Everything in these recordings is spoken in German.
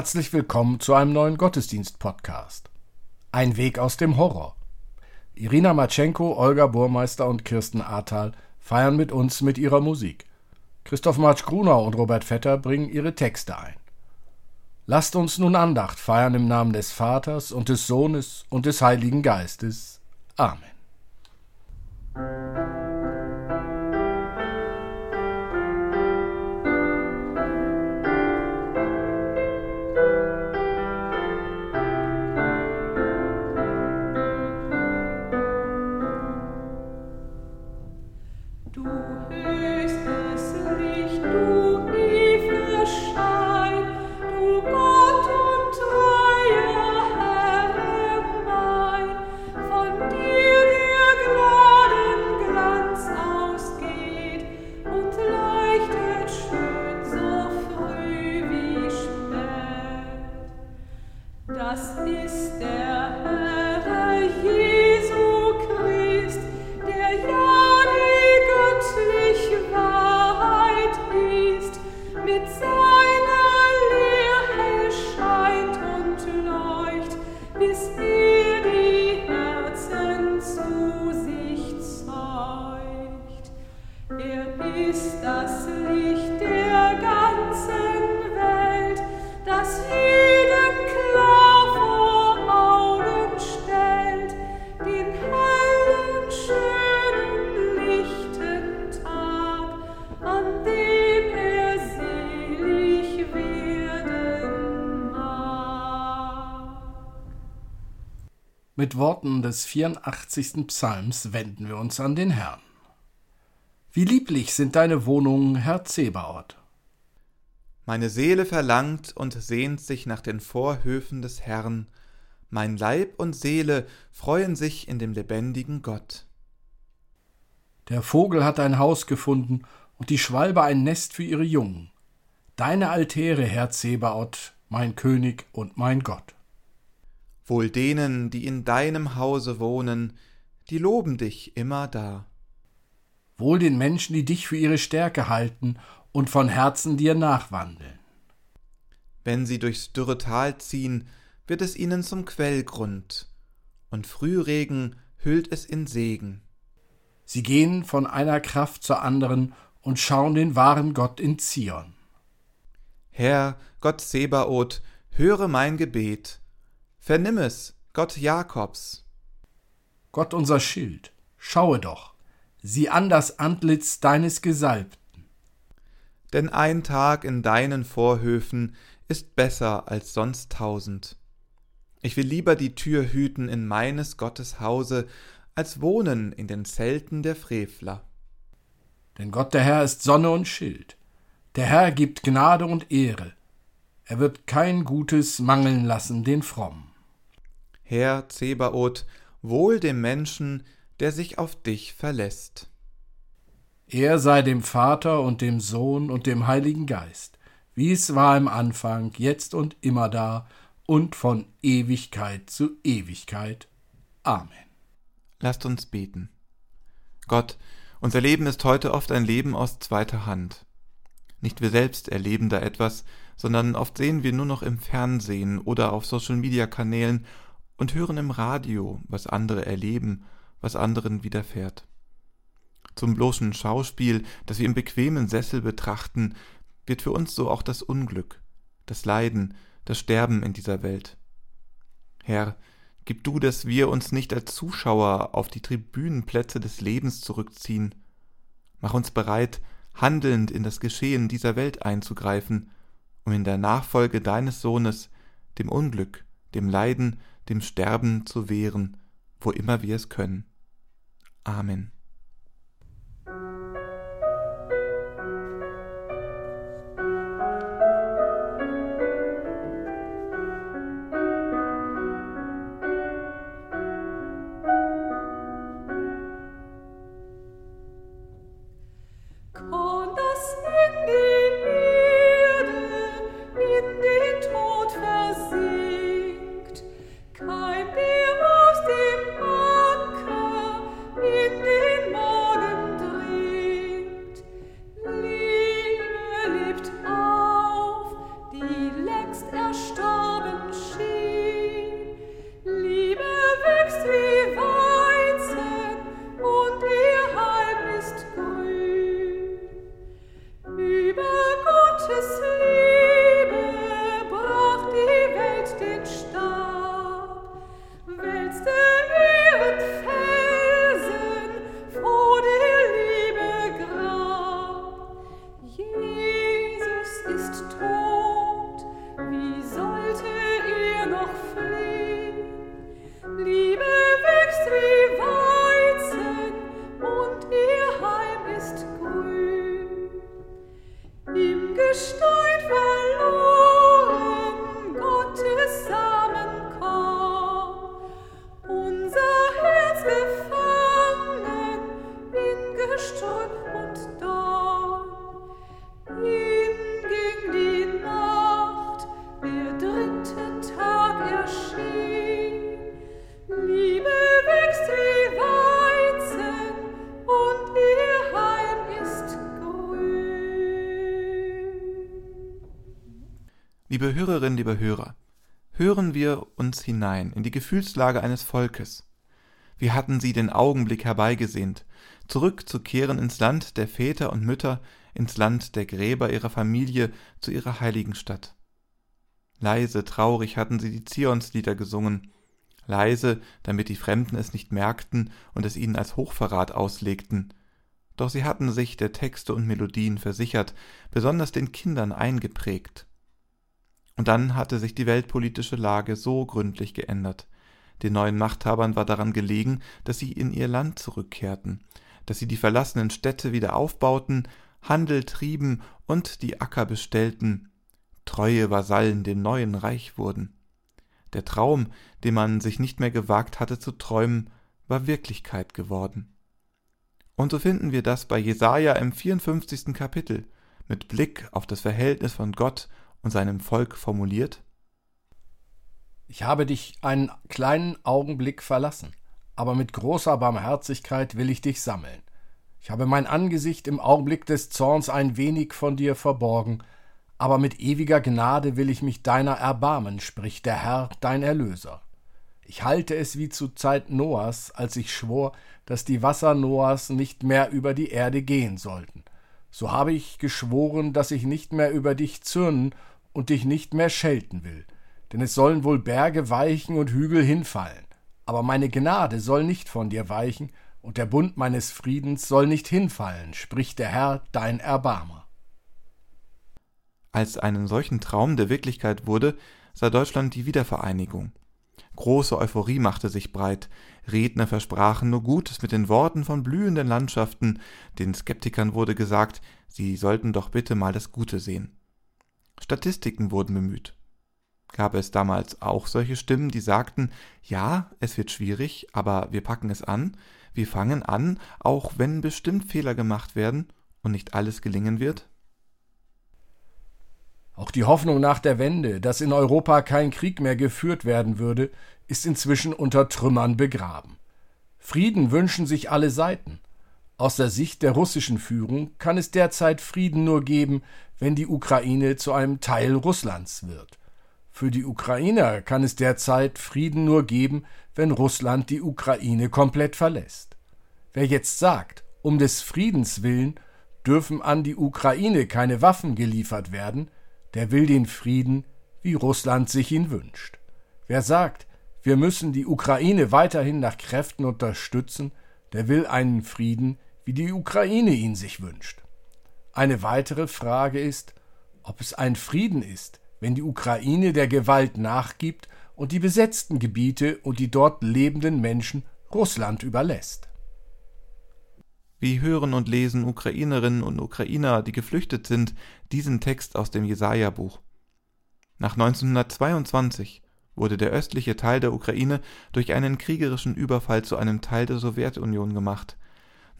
Herzlich willkommen zu einem neuen Gottesdienst-Podcast. Ein Weg aus dem Horror. Irina Matschenko, Olga Burmeister und Kirsten Ahrtal feiern mit uns mit ihrer Musik. Christoph Marsch-Grunau und Robert Vetter bringen ihre Texte ein. Lasst uns nun Andacht feiern im Namen des Vaters und des Sohnes und des Heiligen Geistes. Amen. Mit Worten des 84. Psalms wenden wir uns an den Herrn. Wie lieblich sind deine Wohnungen, Herr Zebaoth. Meine Seele verlangt und sehnt sich nach den Vorhöfen des Herrn, mein Leib und Seele freuen sich in dem lebendigen Gott. Der Vogel hat ein Haus gefunden und die Schwalbe ein Nest für ihre Jungen. Deine Altäre, Herr Zebaoth, mein König und mein Gott. Wohl denen, die in deinem Hause wohnen, die loben dich immer da. Wohl den Menschen, die dich für ihre Stärke halten und von Herzen dir nachwandeln. Wenn sie durchs dürre Tal ziehen, wird es ihnen zum Quellgrund, und Frühregen hüllt es in Segen. Sie gehen von einer Kraft zur anderen und schauen den wahren Gott in Zion. Herr, Gott Sebaoth, höre mein Gebet Vernimm es, Gott Jakobs. Gott unser Schild, schaue doch, sieh an das Antlitz deines Gesalbten. Denn ein Tag in deinen Vorhöfen ist besser als sonst tausend. Ich will lieber die Tür hüten in meines Gottes Hause, als wohnen in den Zelten der Frevler. Denn Gott der Herr ist Sonne und Schild. Der Herr gibt Gnade und Ehre. Er wird kein Gutes mangeln lassen den Frommen. Herr Zebaoth, wohl dem Menschen, der sich auf dich verlässt. Er sei dem Vater und dem Sohn und dem Heiligen Geist, wie es war im Anfang, jetzt und immer da und von Ewigkeit zu Ewigkeit. Amen. Lasst uns beten. Gott, unser Leben ist heute oft ein Leben aus zweiter Hand. Nicht wir selbst erleben da etwas, sondern oft sehen wir nur noch im Fernsehen oder auf Social-Media-Kanälen und hören im Radio, was andere erleben, was anderen widerfährt. Zum bloßen Schauspiel, das wir im bequemen Sessel betrachten, wird für uns so auch das Unglück, das Leiden, das Sterben in dieser Welt. Herr, gib du, dass wir uns nicht als Zuschauer auf die Tribünenplätze des Lebens zurückziehen. Mach uns bereit, handelnd in das Geschehen dieser Welt einzugreifen, um in der Nachfolge deines Sohnes dem Unglück, dem Leiden, dem Sterben zu wehren, wo immer wir es können. Amen. Liebe Hörerinnen, liebe Hörer, hören wir uns hinein in die Gefühlslage eines Volkes. Wie hatten sie den Augenblick herbeigesehnt, zurückzukehren ins Land der Väter und Mütter, ins Land der Gräber ihrer Familie, zu ihrer heiligen Stadt. Leise, traurig hatten sie die Zionslieder gesungen, leise, damit die Fremden es nicht merkten und es ihnen als Hochverrat auslegten. Doch sie hatten sich der Texte und Melodien versichert, besonders den Kindern eingeprägt. Und dann hatte sich die weltpolitische Lage so gründlich geändert. Den neuen Machthabern war daran gelegen, dass sie in ihr Land zurückkehrten, dass sie die verlassenen Städte wieder aufbauten, Handel trieben und die Acker bestellten, treue Vasallen dem neuen Reich wurden. Der Traum, den man sich nicht mehr gewagt hatte zu träumen, war Wirklichkeit geworden. Und so finden wir das bei Jesaja im 54. Kapitel mit Blick auf das Verhältnis von Gott und seinem Volk formuliert. Ich habe dich einen kleinen Augenblick verlassen, aber mit großer Barmherzigkeit will ich dich sammeln. Ich habe mein Angesicht im Augenblick des Zorns ein wenig von dir verborgen, aber mit ewiger Gnade will ich mich deiner erbarmen, spricht der Herr, dein Erlöser. Ich halte es wie zu Zeit Noahs, als ich schwor, dass die Wasser Noahs nicht mehr über die Erde gehen sollten. So habe ich geschworen, dass ich nicht mehr über dich zürnen und dich nicht mehr schelten will. Denn es sollen wohl Berge weichen und Hügel hinfallen. Aber meine Gnade soll nicht von dir weichen, und der Bund meines Friedens soll nicht hinfallen, spricht der Herr, dein Erbarmer. Als einen solchen Traum der Wirklichkeit wurde, sah Deutschland die Wiedervereinigung. Große Euphorie machte sich breit. Redner versprachen nur Gutes mit den Worten von blühenden Landschaften. Den Skeptikern wurde gesagt, sie sollten doch bitte mal das Gute sehen. Statistiken wurden bemüht. Gab es damals auch solche Stimmen, die sagten, ja, es wird schwierig, aber wir packen es an, wir fangen an, auch wenn bestimmt Fehler gemacht werden und nicht alles gelingen wird? Auch die Hoffnung nach der Wende, dass in Europa kein Krieg mehr geführt werden würde, ist inzwischen unter Trümmern begraben. Frieden wünschen sich alle Seiten. Aus der Sicht der russischen Führung kann es derzeit Frieden nur geben, wenn die Ukraine zu einem Teil Russlands wird. Für die Ukrainer kann es derzeit Frieden nur geben, wenn Russland die Ukraine komplett verlässt. Wer jetzt sagt, um des Friedens willen dürfen an die Ukraine keine Waffen geliefert werden, der will den Frieden, wie Russland sich ihn wünscht. Wer sagt, wir müssen die Ukraine weiterhin nach Kräften unterstützen, der will einen Frieden, wie die Ukraine ihn sich wünscht. Eine weitere Frage ist, ob es ein Frieden ist, wenn die Ukraine der Gewalt nachgibt und die besetzten Gebiete und die dort lebenden Menschen Russland überlässt. Wie hören und lesen Ukrainerinnen und Ukrainer, die geflüchtet sind, diesen Text aus dem Jesaja-Buch? Nach 1922 wurde der östliche Teil der Ukraine durch einen kriegerischen Überfall zu einem Teil der Sowjetunion gemacht.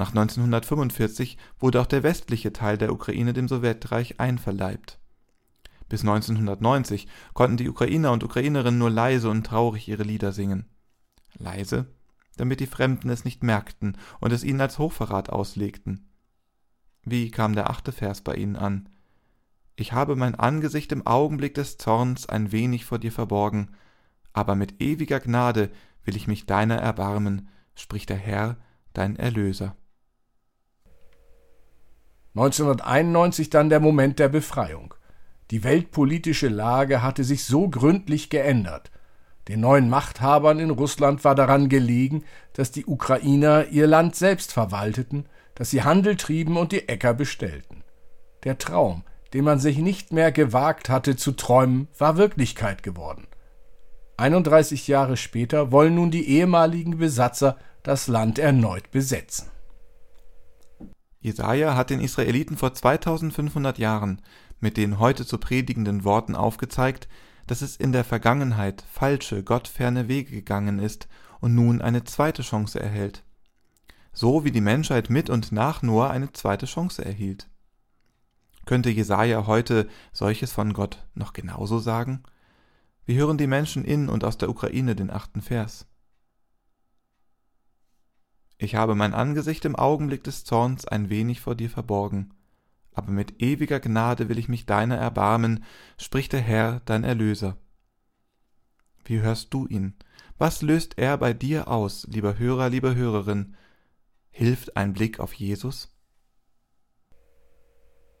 Nach 1945 wurde auch der westliche Teil der Ukraine dem Sowjetreich einverleibt. Bis 1990 konnten die Ukrainer und Ukrainerinnen nur leise und traurig ihre Lieder singen. Leise, damit die Fremden es nicht merkten und es ihnen als Hochverrat auslegten. Wie kam der achte Vers bei ihnen an? Ich habe mein Angesicht im Augenblick des Zorns ein wenig vor dir verborgen, aber mit ewiger Gnade will ich mich deiner erbarmen, spricht der Herr, dein Erlöser. 1991 dann der Moment der Befreiung. Die weltpolitische Lage hatte sich so gründlich geändert, den neuen Machthabern in Russland war daran gelegen, dass die Ukrainer ihr Land selbst verwalteten, dass sie Handel trieben und die Äcker bestellten. Der Traum, den man sich nicht mehr gewagt hatte zu träumen, war Wirklichkeit geworden. 31 Jahre später wollen nun die ehemaligen Besatzer das Land erneut besetzen. Jesaja hat den Israeliten vor 2500 Jahren mit den heute zu predigenden Worten aufgezeigt, dass es in der Vergangenheit falsche, gottferne Wege gegangen ist und nun eine zweite Chance erhält. So wie die Menschheit mit und nach Noah eine zweite Chance erhielt. Könnte Jesaja heute solches von Gott noch genauso sagen? Wir hören die Menschen in und aus der Ukraine den achten Vers. Ich habe mein Angesicht im Augenblick des Zorns ein wenig vor dir verborgen, aber mit ewiger Gnade will ich mich deiner erbarmen, spricht der Herr, dein Erlöser. Wie hörst du ihn? Was löst er bei dir aus, lieber Hörer, liebe Hörerin? Hilft ein Blick auf Jesus?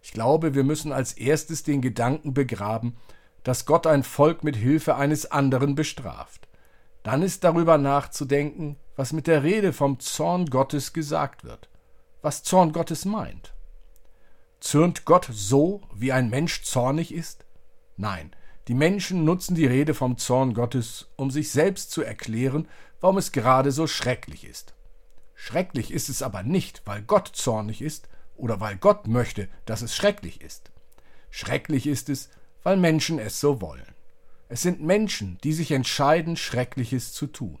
Ich glaube, wir müssen als erstes den Gedanken begraben, dass Gott ein Volk mit Hilfe eines anderen bestraft. Dann ist darüber nachzudenken, was mit der Rede vom Zorn Gottes gesagt wird, was Zorn Gottes meint. Zürnt Gott so, wie ein Mensch zornig ist? Nein, die Menschen nutzen die Rede vom Zorn Gottes, um sich selbst zu erklären, warum es gerade so schrecklich ist. Schrecklich ist es aber nicht, weil Gott zornig ist oder weil Gott möchte, dass es schrecklich ist. Schrecklich ist es, weil Menschen es so wollen. Es sind Menschen, die sich entscheiden, Schreckliches zu tun.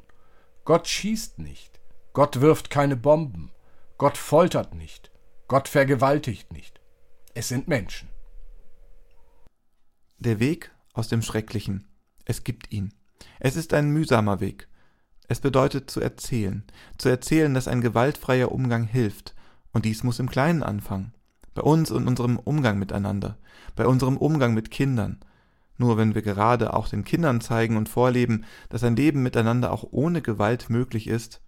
Gott schießt nicht, Gott wirft keine Bomben, Gott foltert nicht, Gott vergewaltigt nicht. Es sind Menschen. Der Weg aus dem Schrecklichen. Es gibt ihn. Es ist ein mühsamer Weg. Es bedeutet zu erzählen, zu erzählen, dass ein gewaltfreier Umgang hilft, und dies muss im Kleinen anfangen, bei uns und unserem Umgang miteinander, bei unserem Umgang mit Kindern. Nur wenn wir gerade auch den Kindern zeigen und vorleben, dass ein Leben miteinander auch ohne Gewalt möglich ist,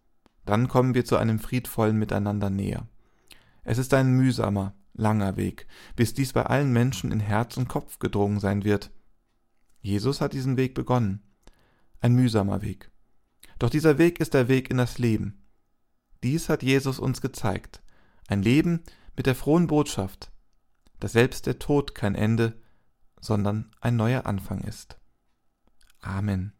dann kommen wir zu einem friedvollen Miteinander näher. Es ist ein mühsamer, langer Weg, bis dies bei allen Menschen in Herz und Kopf gedrungen sein wird. Jesus hat diesen Weg begonnen. Ein mühsamer Weg. Doch dieser Weg ist der Weg in das Leben. Dies hat Jesus uns gezeigt. Ein Leben mit der frohen Botschaft, dass selbst der Tod kein Ende, sondern ein neuer Anfang ist. Amen.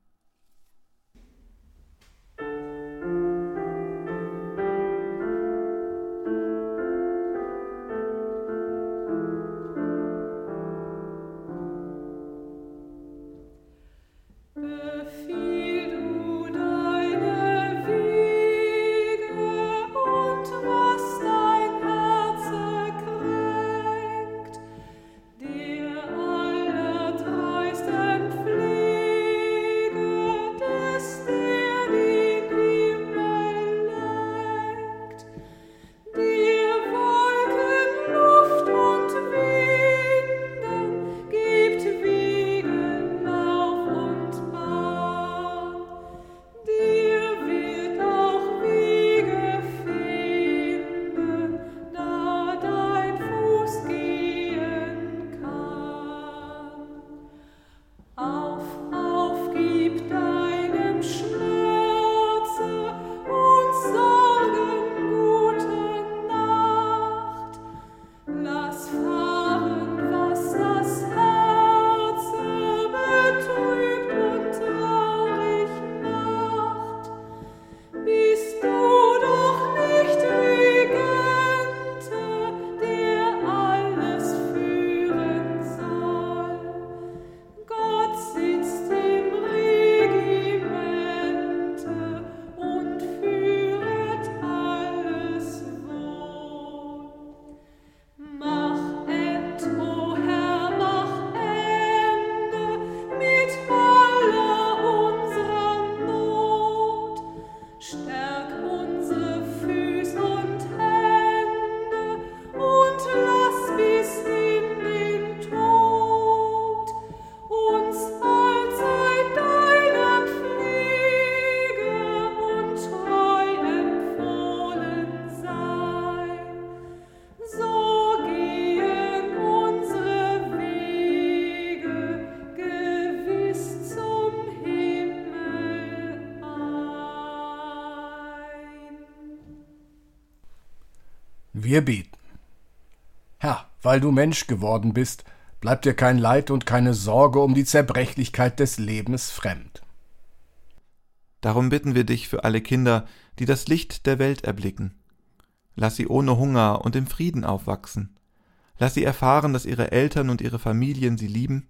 Wir beten. Herr, weil du Mensch geworden bist, bleibt dir kein Leid und keine Sorge um die Zerbrechlichkeit des Lebens fremd. Darum bitten wir dich für alle Kinder, die das Licht der Welt erblicken. Lass sie ohne Hunger und im Frieden aufwachsen. Lass sie erfahren, dass ihre Eltern und ihre Familien sie lieben,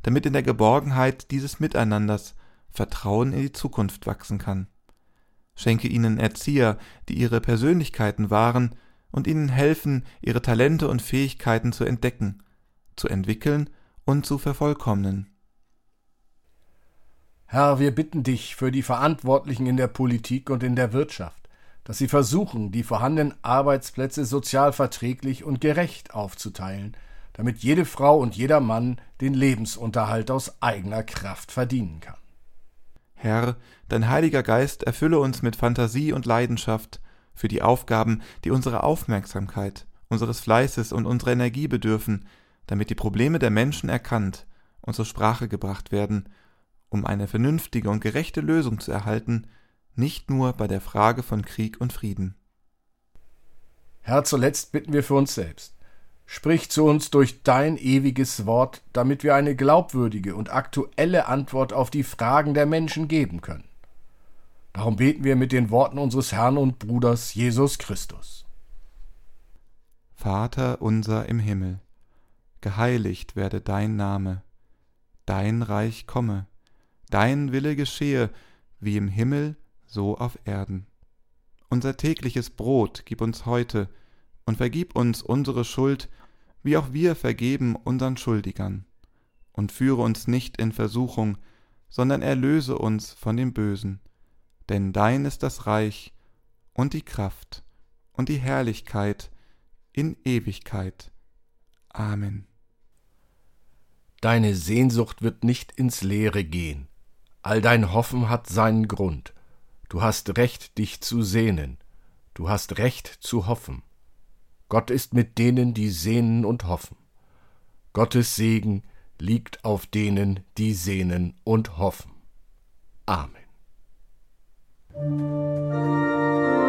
damit in der Geborgenheit dieses Miteinanders Vertrauen in die Zukunft wachsen kann. Schenke ihnen Erzieher, die ihre Persönlichkeiten wahren und ihnen helfen, ihre Talente und Fähigkeiten zu entdecken, zu entwickeln und zu vervollkommnen. Herr, wir bitten dich für die Verantwortlichen in der Politik und in der Wirtschaft, dass sie versuchen, die vorhandenen Arbeitsplätze sozial verträglich und gerecht aufzuteilen, damit jede Frau und jeder Mann den Lebensunterhalt aus eigener Kraft verdienen kann. Herr, dein Heiliger Geist erfülle uns mit Fantasie und Leidenschaft für die Aufgaben, die unsere Aufmerksamkeit, unseres Fleißes und unserer Energie bedürfen, damit die Probleme der Menschen erkannt und zur Sprache gebracht werden, um eine vernünftige und gerechte Lösung zu erhalten, nicht nur bei der Frage von Krieg und Frieden. Herr, zuletzt bitten wir für uns selbst. Sprich zu uns durch dein ewiges Wort, damit wir eine glaubwürdige und aktuelle Antwort auf die Fragen der Menschen geben können. Darum beten wir mit den Worten unseres Herrn und Bruders Jesus Christus. Vater unser im Himmel, geheiligt werde dein Name, dein Reich komme, dein Wille geschehe, wie im Himmel, so auf Erden. Unser tägliches Brot gib uns heute, und vergib uns unsere Schuld, wie auch wir vergeben unseren Schuldigern. Und führe uns nicht in Versuchung, sondern erlöse uns von dem Bösen. Denn dein ist das Reich und die Kraft und die Herrlichkeit in Ewigkeit. Amen. Deine Sehnsucht wird nicht ins Leere gehen. All dein Hoffen hat seinen Grund. Du hast Recht, dich zu sehnen. Du hast Recht zu hoffen. Gott ist mit denen, die sehnen und hoffen. Gottes Segen liegt auf denen, die sehnen und hoffen. Amen. Música